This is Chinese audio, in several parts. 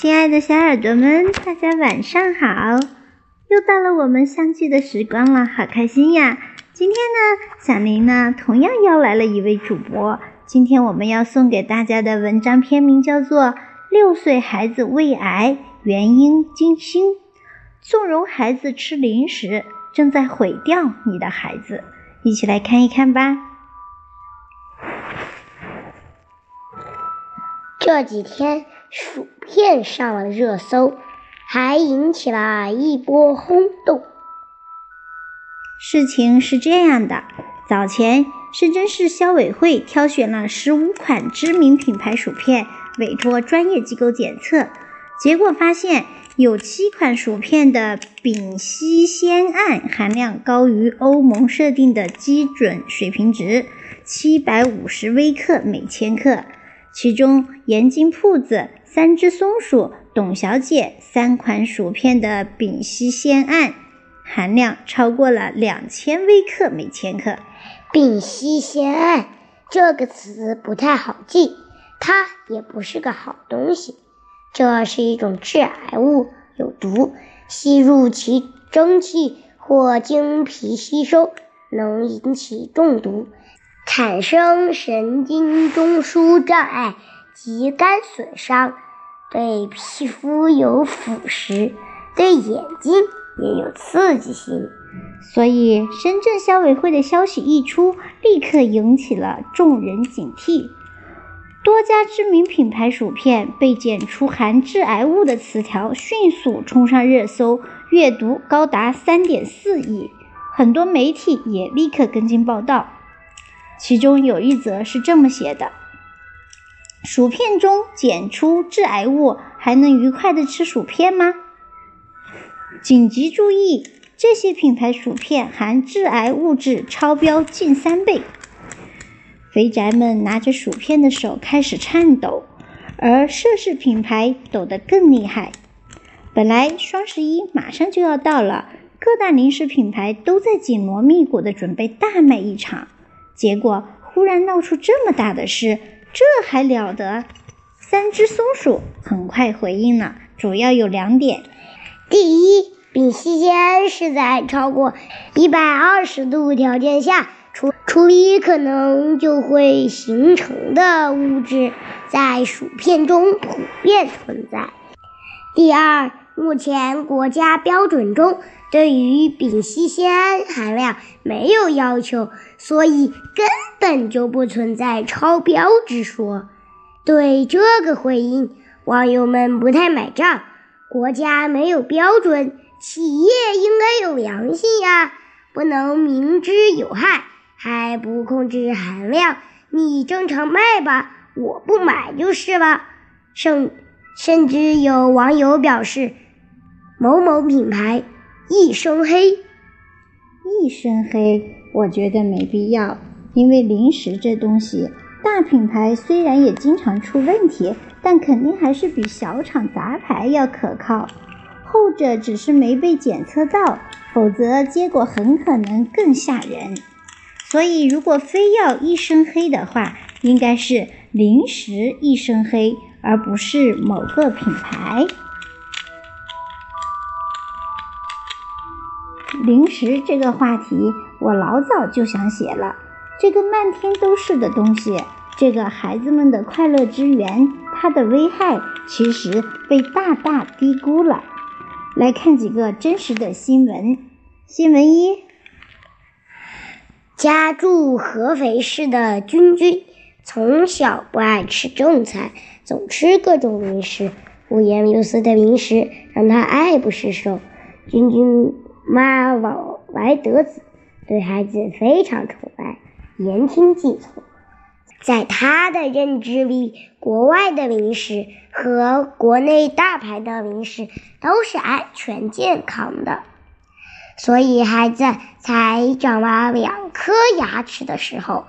亲爱的小耳朵们，大家晚上好！又到了我们相聚的时光了，好开心呀！今天呢，小林呢同样邀来了一位主播。今天我们要送给大家的文章篇名叫做《六岁孩子胃癌原因惊心》，纵容孩子吃零食，正在毁掉你的孩子。一起来看一看吧。这几天。薯片上了热搜，还引起了一波轰动。事情是这样的：早前，深圳市消委会挑选了十五款知名品牌薯片，委托专业机构检测，结果发现有七款薯片的丙烯酰胺含量高于欧盟设定的基准水平值七百五十微克每千克，其中盐津铺子。三只松鼠、董小姐三款薯片的丙烯酰胺含量超过了两千微克每千克。丙烯酰胺这个词不太好记，它也不是个好东西。这是一种致癌物，有毒，吸入其蒸汽或经皮吸收，能引起中毒，产生神经中枢障碍。及肝损伤，对皮肤有腐蚀，对眼睛也有刺激性。所以，深圳消委会的消息一出，立刻引起了众人警惕。多家知名品牌薯片被检出含致癌物的词条迅速冲上热搜，阅读高达三点四亿。很多媒体也立刻跟进报道，其中有一则是这么写的。薯片中检出致癌物，还能愉快的吃薯片吗？紧急注意，这些品牌薯片含致癌物质超标近三倍。肥宅们拿着薯片的手开始颤抖，而涉事品牌抖得更厉害。本来双十一马上就要到了，各大零食品牌都在紧锣密鼓的准备大卖一场，结果忽然闹出这么大的事。这还了得！三只松鼠很快回应了，主要有两点：第一，丙烯酰胺是在超过一百二十度条件下处处理可能就会形成的物质，在薯片中普遍存在；第二，目前国家标准中对于丙烯酰胺含量没有要求，所以根本就不存在超标之说。对这个回应，网友们不太买账。国家没有标准，企业应该有良心呀，不能明知有害还不控制含量。你正常卖吧，我不买就是了。甚甚至有网友表示。某某品牌一身黑，一身黑，我觉得没必要。因为零食这东西，大品牌虽然也经常出问题，但肯定还是比小厂杂牌要可靠。后者只是没被检测到，否则结果很可能更吓人。所以，如果非要一身黑的话，应该是零食一身黑，而不是某个品牌。零食这个话题，我老早就想写了。这个漫天都是的东西，这个孩子们的快乐之源，它的危害其实被大大低估了。来看几个真实的新闻。新闻一：家住合肥市的君君，从小不爱吃正餐，总吃各种零食，五颜六色的零食让他爱不释手。君君。妈老来得子，对孩子非常宠爱，言听计从。在他的认知里，国外的零食和国内大牌的零食都是安全健康的。所以，孩子才长了两颗牙齿的时候，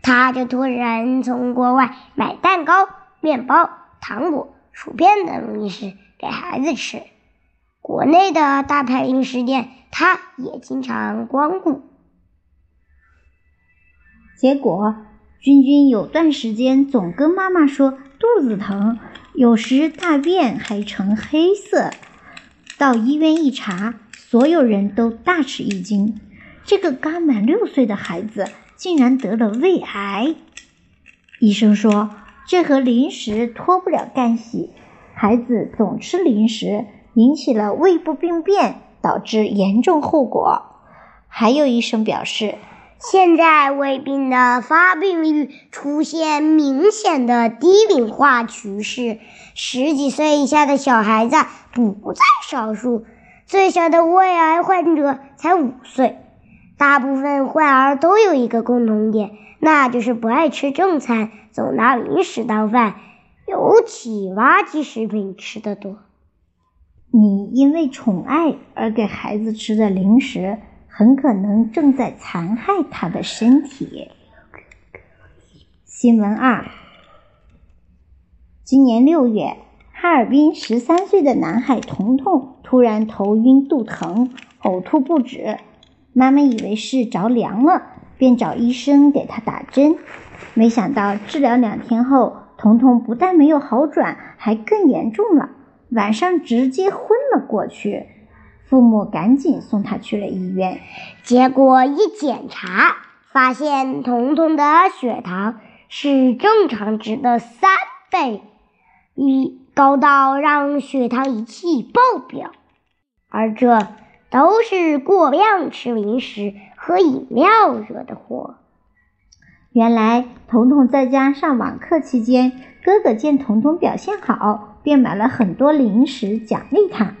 他就突然从国外买蛋糕、面包、糖果、薯片等零食给孩子吃。国内的大牌零食店，他也经常光顾。结果，君君有段时间总跟妈妈说肚子疼，有时大便还呈黑色。到医院一查，所有人都大吃一惊，这个刚满六岁的孩子竟然得了胃癌。医生说，这和零食脱不了干系，孩子总吃零食，引起了胃部病变，导致严重后果。还有医生表示。现在胃病的发病率出现明显的低龄化趋势，十几岁以下的小孩子不在少数。最小的胃癌患者才五岁。大部分患儿都有一个共同点，那就是不爱吃正餐，总拿零食当饭，尤其垃圾食品吃得多。你因为宠爱而给孩子吃的零食。很可能正在残害他的身体。新闻二：今年六月，哈尔滨十三岁的男孩彤彤突然头晕、肚疼、呕吐不止，妈妈以为是着凉了，便找医生给他打针。没想到治疗两天后，彤彤不但没有好转，还更严重了，晚上直接昏了过去。父母赶紧送他去了医院，结果一检查，发现彤彤的血糖是正常值的三倍，一高到让血糖仪器爆表，而这都是过量吃零食和饮料惹的祸。原来，彤彤在家上网课期间，哥哥见彤彤表现好，便买了很多零食奖励他。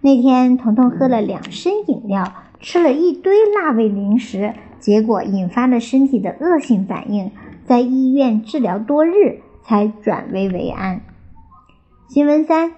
那天，彤彤喝了两升饮料，吃了一堆辣味零食，结果引发了身体的恶性反应，在医院治疗多日才转危为安。新闻三：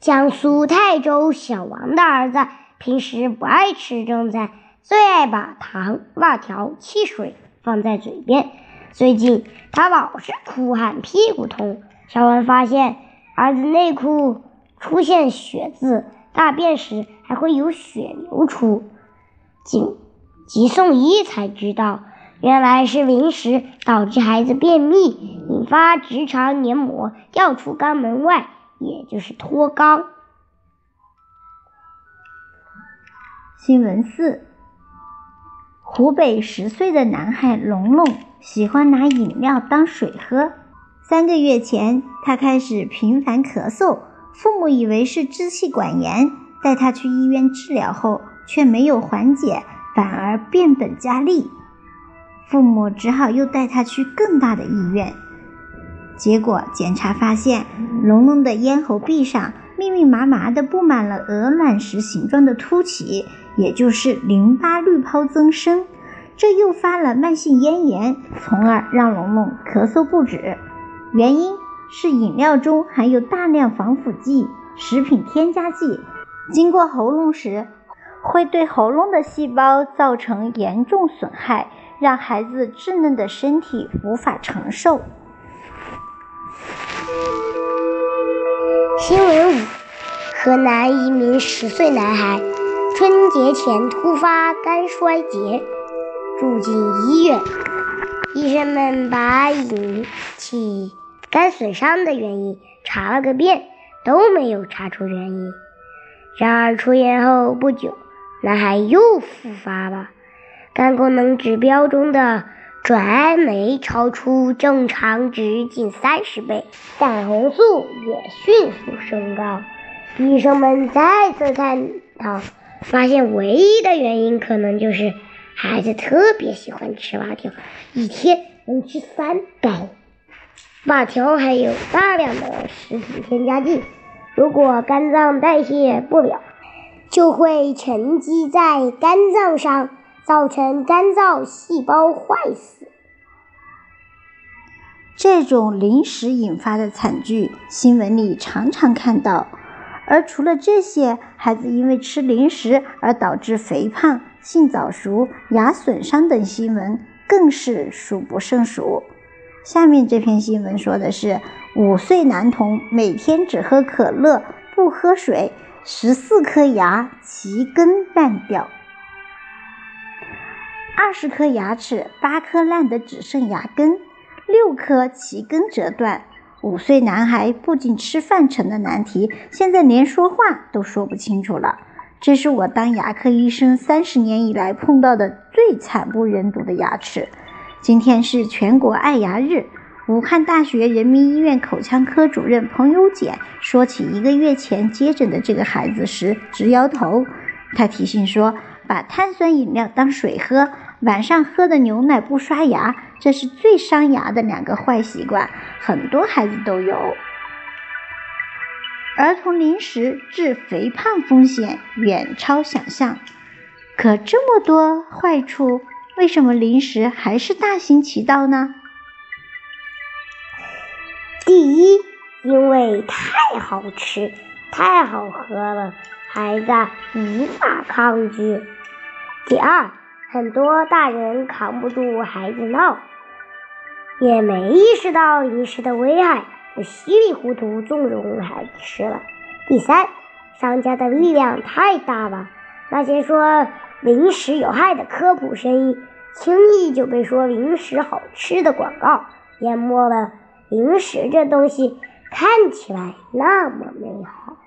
江苏泰州小王的儿子平时不爱吃正餐，最爱把糖、辣条、汽水放在嘴边。最近他老是哭喊屁股痛，小王发现儿子内裤。出现血渍，大便时还会有血流出，紧急送医才知道，原来是零食导致孩子便秘，引发直肠黏膜掉出肛门外，也就是脱肛。新闻四：湖北十岁的男孩龙龙喜欢拿饮料当水喝，三个月前他开始频繁咳嗽。父母以为是支气管炎，带他去医院治疗后，却没有缓解，反而变本加厉。父母只好又带他去更大的医院，结果检查发现，龙龙的咽喉壁上密密麻麻的布满了鹅卵石形状的凸起，也就是淋巴滤泡增生，这诱发了慢性咽炎，从而让龙龙咳嗽不止。原因。是饮料中含有大量防腐剂、食品添加剂，经过喉咙时会对喉咙的细胞造成严重损害，让孩子稚嫩的身体无法承受。新闻五：河南一名十岁男孩春节前突发肝衰竭，住进医院，医生们把引起肝损伤的原因查了个遍，都没有查出原因。然而出院后不久，男孩又复发了，肝功能指标中的转氨酶超出正常值近三十倍，胆红素也迅速升高。医生们再次探讨，发现唯一的原因可能就是孩子特别喜欢吃辣条，一天能吃三包。辣条含有大量的食品添加剂，如果肝脏代谢不了，就会沉积在肝脏上，造成肝脏细胞坏死。这种零食引发的惨剧，新闻里常常看到。而除了这些，孩子因为吃零食而导致肥胖、性早熟、牙损伤等新闻，更是数不胜数。下面这篇新闻说的是五岁男童每天只喝可乐不喝水，十四颗牙齐根烂掉，二十颗牙齿八颗烂得只剩牙根，六颗齐根折断，五岁男孩不仅吃饭成了难题，现在连说话都说不清楚了。这是我当牙科医生三十年以来碰到的最惨不忍睹的牙齿。今天是全国爱牙日，武汉大学人民医院口腔科主任彭优简说起一个月前接诊的这个孩子时，直摇头。他提醒说：“把碳酸饮料当水喝，晚上喝的牛奶不刷牙，这是最伤牙的两个坏习惯，很多孩子都有。”儿童零食致肥胖风险远超想象，可这么多坏处，为什么零食还是大行其道呢？第一，因为太好吃、太好喝了，孩子无法抗拒；第二，很多大人扛不住孩子闹，也没意识到零食的危害。就稀里糊涂纵容孩子吃了。第三，商家的力量太大了，那些说零食有害的科普声音，轻易就被说零食好吃的广告淹没了。零食这东西看起来那么美好，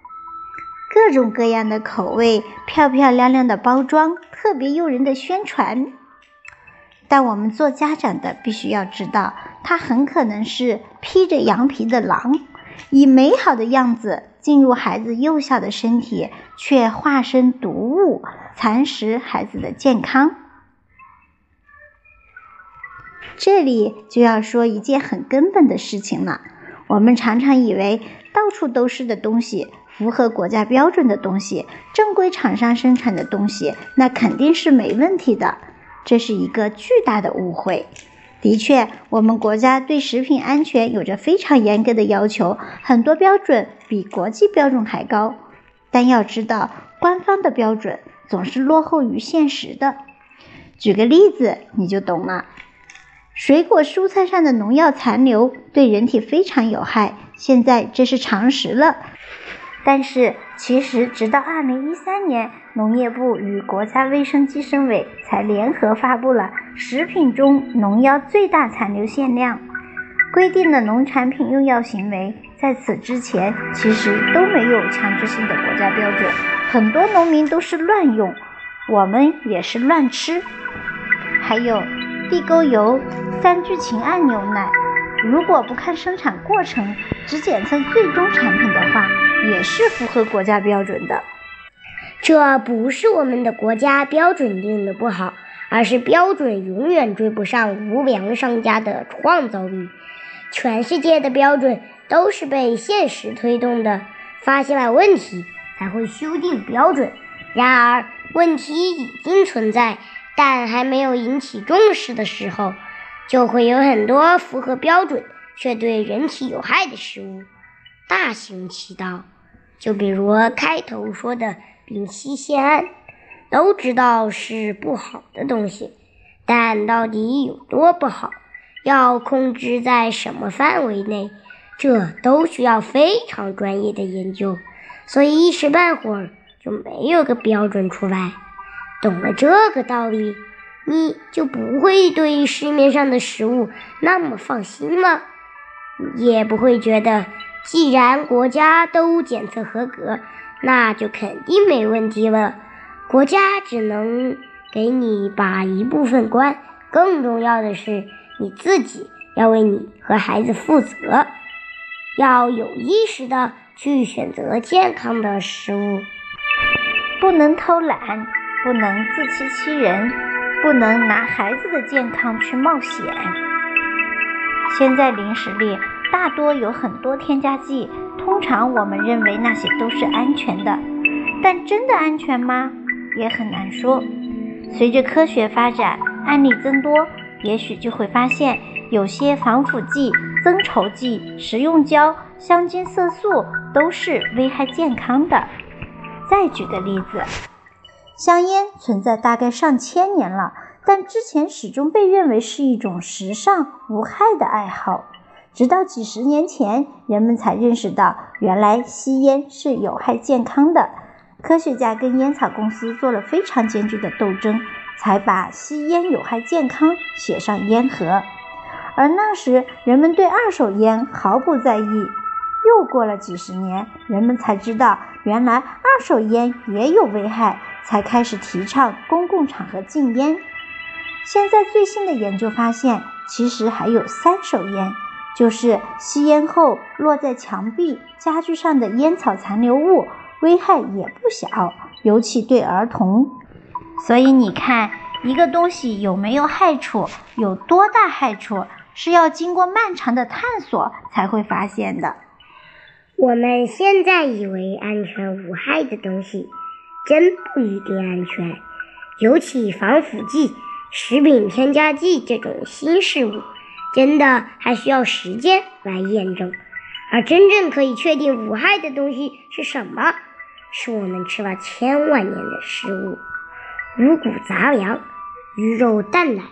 各种各样的口味，漂漂亮亮的包装，特别诱人的宣传。但我们做家长的必须要知道，它很可能是披着羊皮的狼，以美好的样子进入孩子幼小的身体，却化身毒物，蚕食孩子的健康。这里就要说一件很根本的事情了。我们常常以为到处都是的东西，符合国家标准的东西，正规厂商生产的东西，那肯定是没问题的。这是一个巨大的误会。的确，我们国家对食品安全有着非常严格的要求，很多标准比国际标准还高。但要知道，官方的标准总是落后于现实的。举个例子，你就懂了。水果、蔬菜上的农药残留对人体非常有害，现在这是常识了。但是，其实直到二零一三年，农业部与国家卫生计生委才联合发布了食品中农药最大残留限量，规定了农产品用药行为。在此之前，其实都没有强制性的国家标准，很多农民都是乱用，我们也是乱吃。还有地沟油、三聚氰胺牛奶，如果不看生产过程，只检测最终产品的话。也是符合国家标准的，这不是我们的国家标准定的不好，而是标准永远追不上无良商家的创造力。全世界的标准都是被现实推动的，发现了问题才会修订标准。然而，问题已经存在，但还没有引起重视的时候，就会有很多符合标准却对人体有害的食物大行其道。就比如开头说的丙烯酰胺，都知道是不好的东西，但到底有多不好，要控制在什么范围内，这都需要非常专业的研究，所以一时半会儿就没有个标准出来。懂了这个道理，你就不会对市面上的食物那么放心了，也不会觉得。既然国家都检测合格，那就肯定没问题了。国家只能给你把一部分关，更重要的是你自己要为你和孩子负责，要有意识的去选择健康的食物，不能偷懒，不能自欺欺人，不能拿孩子的健康去冒险。现在零食里。大多有很多添加剂，通常我们认为那些都是安全的，但真的安全吗？也很难说。随着科学发展，案例增多，也许就会发现有些防腐剂、增稠剂、食用胶、香精、色素都是危害健康的。再举个例子，香烟存在大概上千年了，但之前始终被认为是一种时尚无害的爱好。直到几十年前，人们才认识到，原来吸烟是有害健康的。科学家跟烟草公司做了非常艰巨的斗争，才把吸烟有害健康写上烟盒。而那时人们对二手烟毫不在意。又过了几十年，人们才知道原来二手烟也有危害，才开始提倡公共场合禁烟。现在最新的研究发现，其实还有三手烟，就是吸烟后落在墙壁、家具上的烟草残留物，危害也不小，尤其对儿童。所以你看，一个东西有没有害处，有多大害处，是要经过漫长的探索才会发现的。我们现在以为安全无害的东西，真不一定安全，尤其防腐剂。食品添加剂这种新事物，真的还需要时间来验证。而真正可以确定无害的东西是什么？是我们吃了千万年的食物：五谷杂粮、鱼肉蛋奶、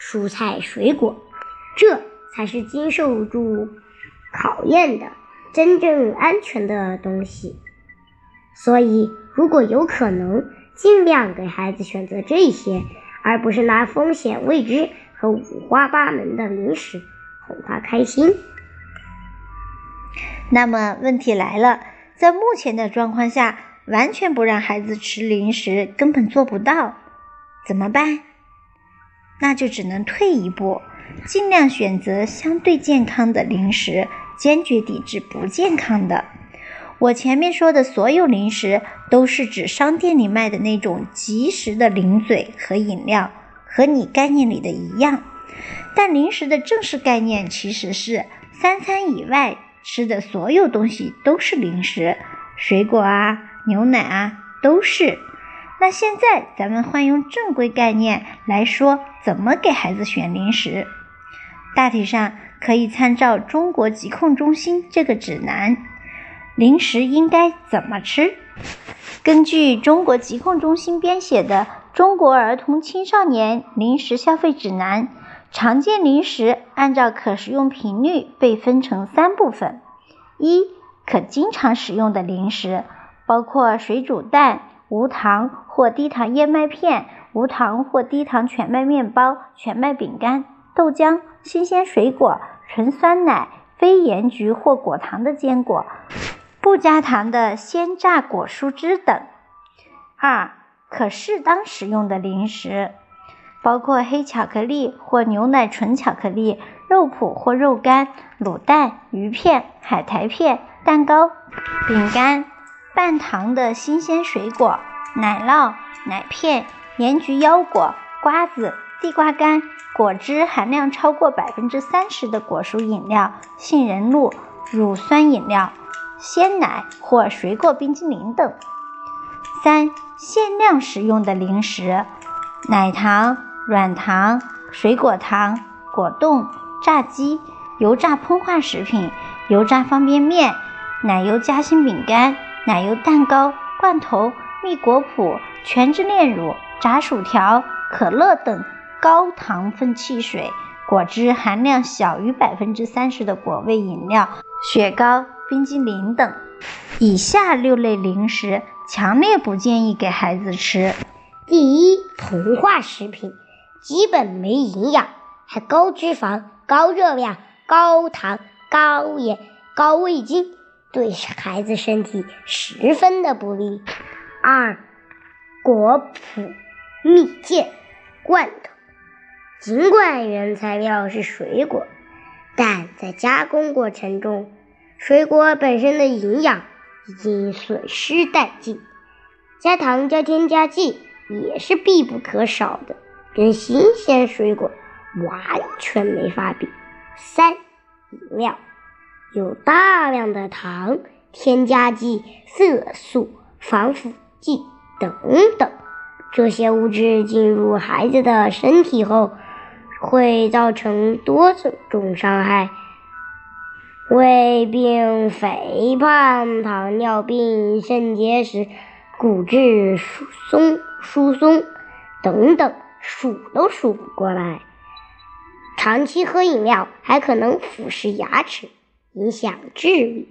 蔬菜水果，这才是经受住考验的真正安全的东西。所以，如果有可能，尽量给孩子选择这些。而不是拿风险未知和五花八门的零食哄他开心。那么问题来了，在目前的状况下，完全不让孩子吃零食根本做不到，怎么办？那就只能退一步，尽量选择相对健康的零食，坚决抵制不健康的。我前面说的所有零食，都是指商店里卖的那种即食的零嘴和饮料，和你概念里的一样。但零食的正式概念其实是三餐以外吃的所有东西都是零食，水果啊、牛奶啊都是。那现在咱们换用正规概念来说，怎么给孩子选零食？大体上可以参照中国疾控中心这个指南。零食应该怎么吃？根据中国疾控中心编写的《中国儿童青少年零食消费指南》，常见零食按照可食用频率被分成三部分：一、可经常使用的零食，包括水煮蛋、无糖或低糖燕麦片、无糖或低糖全麦面包、全麦饼干、豆浆、新鲜水果、纯酸奶、非盐焗或果糖的坚果。不加糖的鲜榨果蔬汁等。二、可适当食用的零食，包括黑巧克力或牛奶纯巧克力、肉脯或肉干、卤蛋、鱼片、海苔片、蛋糕、饼干、半糖的新鲜水果、奶酪、奶片、盐焗腰果、瓜子、地瓜干、果汁含量超过百分之三十的果蔬饮料、杏仁露、乳酸饮料。鲜奶或水果冰激凌等。三、限量食用的零食：奶糖、软糖、水果糖、果冻、炸鸡、油炸膨化食品、油炸方便面、奶油夹心饼干、奶油蛋糕、罐头、蜜果脯、全脂炼乳、炸薯条、可乐等高糖分汽水、果汁含量小于百分之三十的果味饮料、雪糕。冰激凌等，以下六类零食强烈不建议给孩子吃。第一，膨化食品，基本没营养，还高脂肪、高热量、高糖、高盐、高味精，对孩子身体十分的不利。二，果脯、蜜饯、罐头，尽管原材料是水果，但在加工过程中。水果本身的营养已经损失殆尽，加糖加添加剂也是必不可少的，跟新鲜水果完全没法比。三、饮料有大量的糖、添加剂、色素、防腐剂等等，这些物质进入孩子的身体后，会造成多种伤害。胃病、肥胖、糖尿病、肾结石、骨质疏松、疏松等等，数都数不过来。长期喝饮料还可能腐蚀牙齿，影响智力。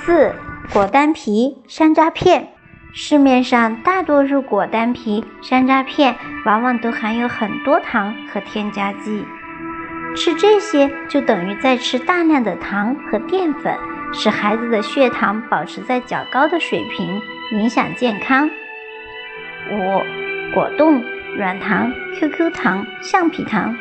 四、果丹皮、山楂片，市面上大多数果丹皮、山楂片往往都含有很多糖和添加剂。吃这些就等于在吃大量的糖和淀粉，使孩子的血糖保持在较高的水平，影响健康。五、果冻、软糖、QQ 糖、橡皮糖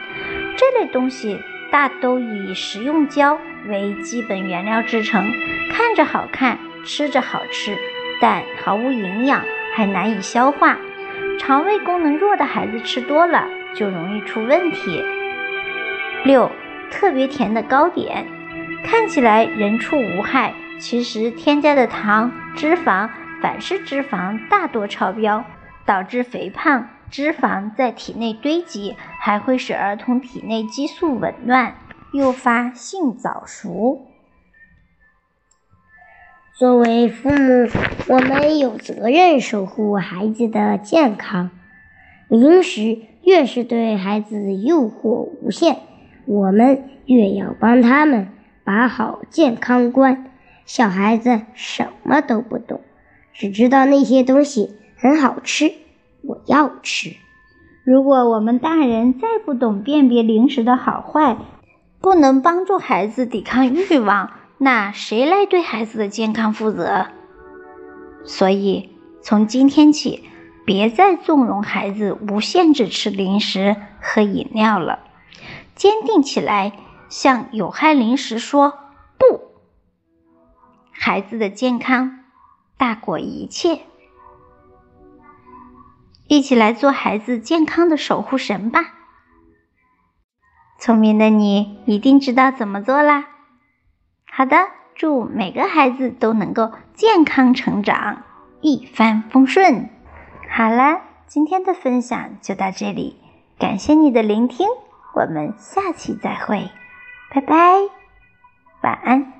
这类东西大都以食用胶为基本原料制成，看着好看，吃着好吃，但毫无营养，还难以消化。肠胃功能弱的孩子吃多了就容易出问题。六、特别甜的糕点，看起来人畜无害，其实添加的糖、脂肪、反式脂肪大多超标，导致肥胖、脂肪在体内堆积，还会使儿童体内激素紊乱，诱发性早熟。作为父母，我们有责任守护孩子的健康。零食越是对孩子诱惑无限，我们越要帮他们把好健康关。小孩子什么都不懂，只知道那些东西很好吃，我要吃。如果我们大人再不懂辨别零食的好坏，不能帮助孩子抵抗欲望。那谁来对孩子的健康负责？所以从今天起，别再纵容孩子无限制吃零食和饮料了，坚定起来，向有害零食说不！孩子的健康大过一切，一起来做孩子健康的守护神吧！聪明的你一定知道怎么做啦！好的，祝每个孩子都能够健康成长，一帆风顺。好了，今天的分享就到这里，感谢你的聆听，我们下期再会，拜拜，晚安。